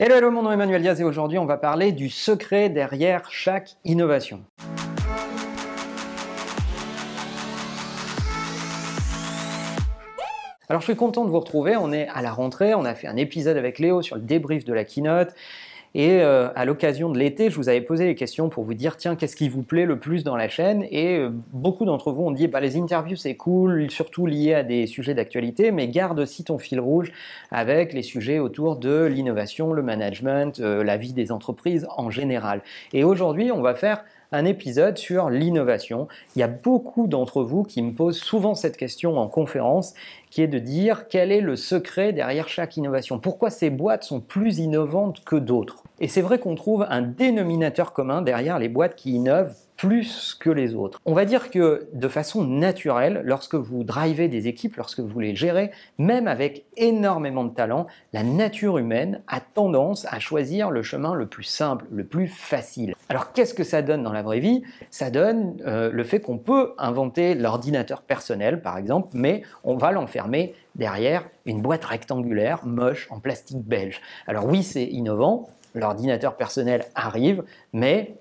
Hello, hello, mon nom est Emmanuel Diaz et aujourd'hui on va parler du secret derrière chaque innovation. Alors je suis content de vous retrouver, on est à la rentrée, on a fait un épisode avec Léo sur le débrief de la keynote, et euh, à l'occasion de l'été, je vous avais posé les questions pour vous dire tiens, qu'est-ce qui vous plaît le plus dans la chaîne? Et euh, beaucoup d'entre vous ont dit bah, les interviews c'est cool, surtout liées à des sujets d'actualité, mais garde aussi ton fil rouge avec les sujets autour de l'innovation, le management, euh, la vie des entreprises en général. Et aujourd'hui, on va faire un épisode sur l'innovation. Il y a beaucoup d'entre vous qui me posent souvent cette question en conférence, qui est de dire quel est le secret derrière chaque innovation. Pourquoi ces boîtes sont plus innovantes que d'autres? Et c'est vrai qu'on trouve un dénominateur commun derrière les boîtes qui innovent plus que les autres. On va dire que de façon naturelle, lorsque vous drivez des équipes, lorsque vous les gérez, même avec énormément de talent, la nature humaine a tendance à choisir le chemin le plus simple, le plus facile. Alors qu'est-ce que ça donne dans la vraie vie? Ça donne euh, le fait qu'on peut inventer l'ordinateur personnel, par exemple, mais on va l'enfermer derrière une boîte rectangulaire, moche, en plastique belge. Alors oui, c'est innovant, l'ordinateur personnel arrive, mais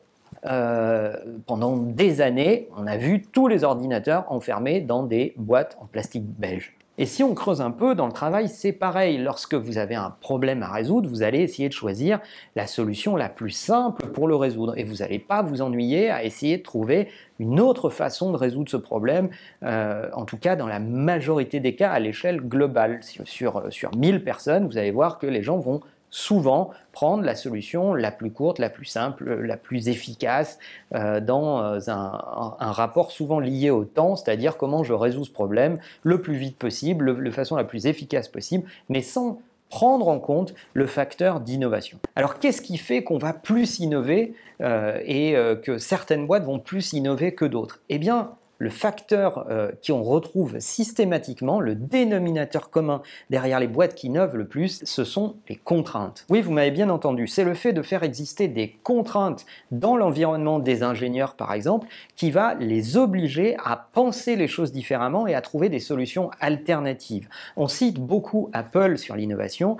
euh, pendant des années, on a vu tous les ordinateurs enfermés dans des boîtes en plastique beige. Et si on creuse un peu dans le travail, c'est pareil. Lorsque vous avez un problème à résoudre, vous allez essayer de choisir la solution la plus simple pour le résoudre. Et vous n'allez pas vous ennuyer à essayer de trouver une autre façon de résoudre ce problème, euh, en tout cas dans la majorité des cas à l'échelle globale. Sur, sur, sur 1000 personnes, vous allez voir que les gens vont souvent prendre la solution la plus courte, la plus simple, la plus efficace euh, dans euh, un, rapport souvent lié au temps, c'est-à-dire comment je résous ce problème le plus vite possible, de façon la plus efficace possible, mais sans prendre en compte le facteur d'innovation. Alors qu'est-ce qui fait qu'on va plus innover euh, et que certaines boîtes vont plus innover que d'autres? Eh bien, le facteur euh, qu'on retrouve systématiquement, le dénominateur commun derrière les boîtes qui innovent le plus, ce sont les contraintes. Oui, vous m'avez bien entendu, c'est le fait de faire exister des contraintes dans l'environnement des ingénieurs, par exemple, qui va les obliger à penser les choses différemment et à trouver des solutions alternatives. On cite beaucoup Apple sur l'innovation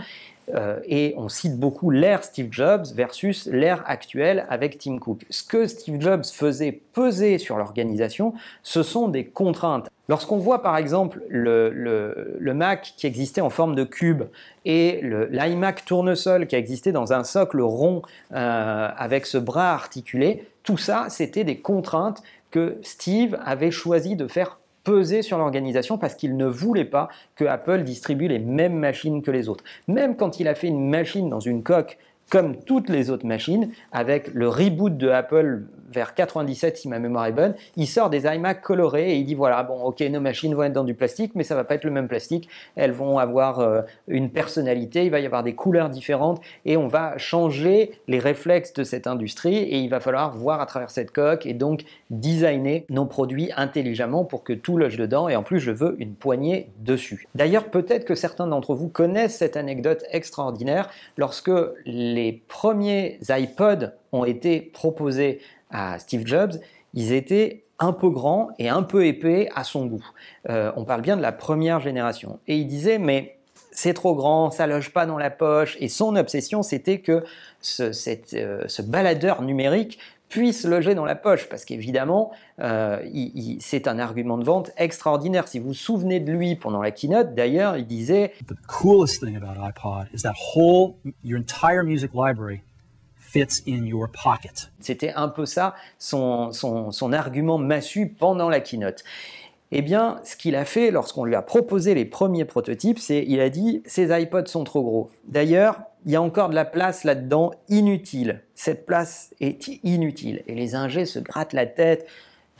euh, et on cite beaucoup l'ère Steve Jobs versus l'ère actuelle avec Tim Cook. Ce que Steve Jobs faisait peser sur l'organisation, ce sont des contraintes. Lorsqu'on voit par exemple le, Mac qui existait en forme de cube et l'iMac tournesol qui existait dans un socle rond euh, avec ce bras articulé, tout ça c'était des contraintes que Steve avait choisi de faire peser sur l'organisation parce qu'il ne voulait pas que Apple distribue les mêmes machines que les autres. Même quand il a fait une machine dans une coque comme toutes les autres machines, avec le reboot de Apple vers 97 si ma mémoire est bonne, il sort des iMac colorés et il dit voilà, bon ok, nos machines vont être dans du plastique, mais ça va pas être le même plastique, elles vont avoir euh, une personnalité, il va y avoir des couleurs différentes et on va changer les réflexes de cette industrie et il va falloir voir à travers cette coque et donc designer nos produits intelligemment pour que tout loge dedans et en plus je veux une poignée dessus. D'ailleurs, peut-être que certains d'entre vous connaissent cette anecdote extraordinaire lorsque les premiers iPods ont été proposés à Steve Jobs, ils étaient un peu grands et un peu épais à son goût. Euh, on parle bien de la première génération. Et il disait, mais c'est trop grand, ça loge pas dans la poche. Et son obsession, c'était que ce, euh, baladeur numérique puisse loger dans la poche, parce qu'évidemment, euh, c'est un argument de vente extraordinaire. Si vous vous souvenez de lui pendant la keynote, d'ailleurs, il disait The coolest thing about iPod is that whole, your entire music library fits in your pocket. C'était un peu ça son, son, son argument massu pendant la keynote. Eh bien, ce qu'il a fait lorsqu'on lui a proposé les premiers prototypes, c'est il a dit ces iPods sont trop gros. D'ailleurs, il y a encore de la place là-dedans inutile. Cette place est inutile. Et les ingés se grattent la tête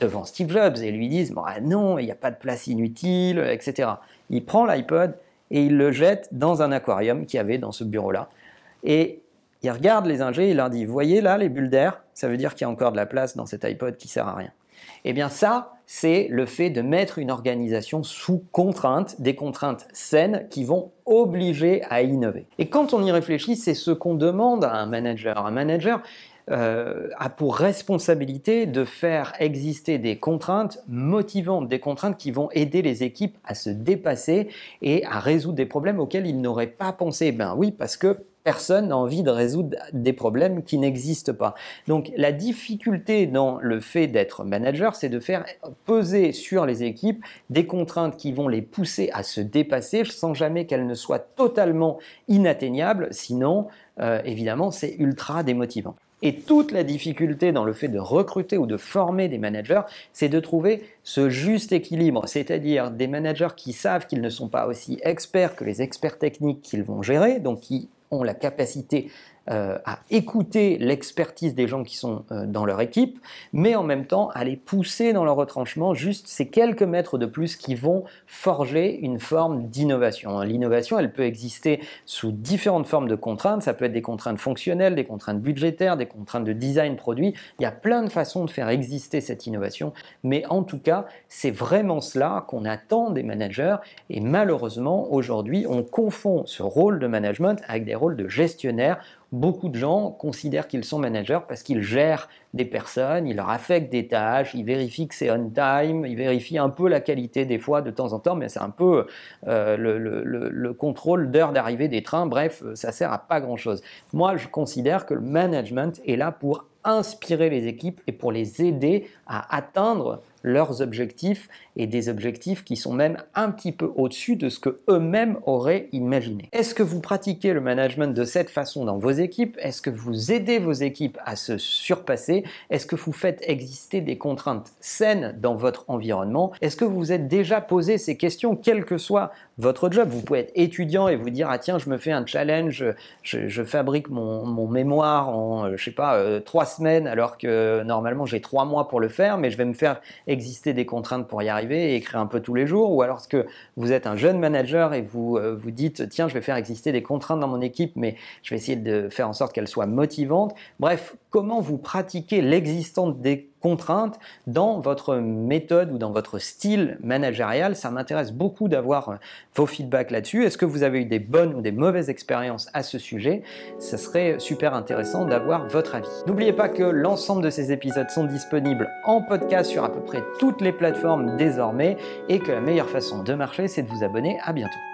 devant Steve Jobs et lui disent ah non, il n'y a pas de place inutile, etc. Il prend l'iPod et il le jette dans un aquarium qu'il y avait dans ce bureau-là. Et il regarde les ingés il leur dit voyez là les bulles d'air Ça veut dire qu'il y a encore de la place dans cet iPod qui sert à rien. Eh bien ça, c'est le fait de mettre une organisation sous contrainte, des contraintes saines qui vont obliger à innover. Et quand on y réfléchit, c'est ce qu'on demande à un manager. Un manager, euh, a pour responsabilité de faire exister des contraintes motivantes, des contraintes qui vont aider les équipes à se dépasser et à résoudre des problèmes auxquels ils n'auraient pas pensé. Ben oui, parce que personne n'a envie de résoudre des problèmes qui n'existent pas. Donc la difficulté dans le fait d'être manager, c'est de faire peser sur les équipes des contraintes qui vont les pousser à se dépasser sans jamais qu'elles ne soient totalement inatteignables, sinon euh, évidemment c'est ultra démotivant. Et toute la difficulté dans le fait de recruter ou de former des managers, c'est de trouver ce juste équilibre, c'est-à-dire des managers qui savent qu'ils ne sont pas aussi experts que les experts techniques qu'ils vont gérer, donc qui ont la capacité euh, à écouter l'expertise des gens qui sont euh, dans leur équipe, mais en même temps à les pousser dans leur retranchement, juste ces quelques mètres de plus qui vont forger une forme d'innovation. L'innovation, elle peut exister sous différentes formes de contraintes, ça peut être des contraintes fonctionnelles, des contraintes budgétaires, des contraintes de design produit, il y a plein de façons de faire exister cette innovation, mais en tout cas, c'est vraiment cela qu'on attend des managers, et malheureusement, aujourd'hui, on confond ce rôle de management avec des rôles de gestionnaire beaucoup de gens considèrent qu'ils sont managers parce qu'ils gèrent des personnes, ils leur affectent des tâches, ils vérifient que c'est on time, ils vérifient un peu la qualité des fois de temps en temps, mais c'est un peu euh, le, contrôle d'heure d'arrivée des trains. Bref, ça sert à pas grand chose. Moi, je considère que le management est là pour inspirer les équipes et pour les aider à atteindre leurs objectifs et des objectifs qui sont même un petit peu au-dessus de ce que eux-mêmes auraient imaginé. Est-ce que vous pratiquez le management de cette façon dans vos équipes? Est-ce que vous aidez vos équipes à se surpasser? Est-ce que vous faites exister des contraintes saines dans votre environnement? Est-ce que vous êtes déjà posé ces questions, quel que soit votre job? Vous pouvez être étudiant et vous dire ah tiens je me fais un challenge, je, fabrique mon, mémoire en je sais pas euh, trois semaines alors que normalement j'ai trois mois pour le faire, mais je vais me faire exister des contraintes pour y arriver et écrire un peu tous les jours, ou alors que vous êtes un jeune manager et vous euh, vous dites tiens je vais faire exister des contraintes dans mon équipe, mais je vais essayer de faire en sorte qu'elles soient motivantes. Bref, comment vous pratiquez l'existence des contraintes dans votre méthode ou dans votre style managérial. Ça m'intéresse beaucoup d'avoir euh, vos feedbacks là-dessus. Est-ce que vous avez eu des bonnes ou des mauvaises expériences à ce sujet? Ce serait super intéressant d'avoir votre avis. N'oubliez pas que l'ensemble de ces épisodes sont disponibles en podcast sur à peu près toutes les plateformes désormais et que la meilleure façon de marcher, c'est de vous abonner. À bientôt.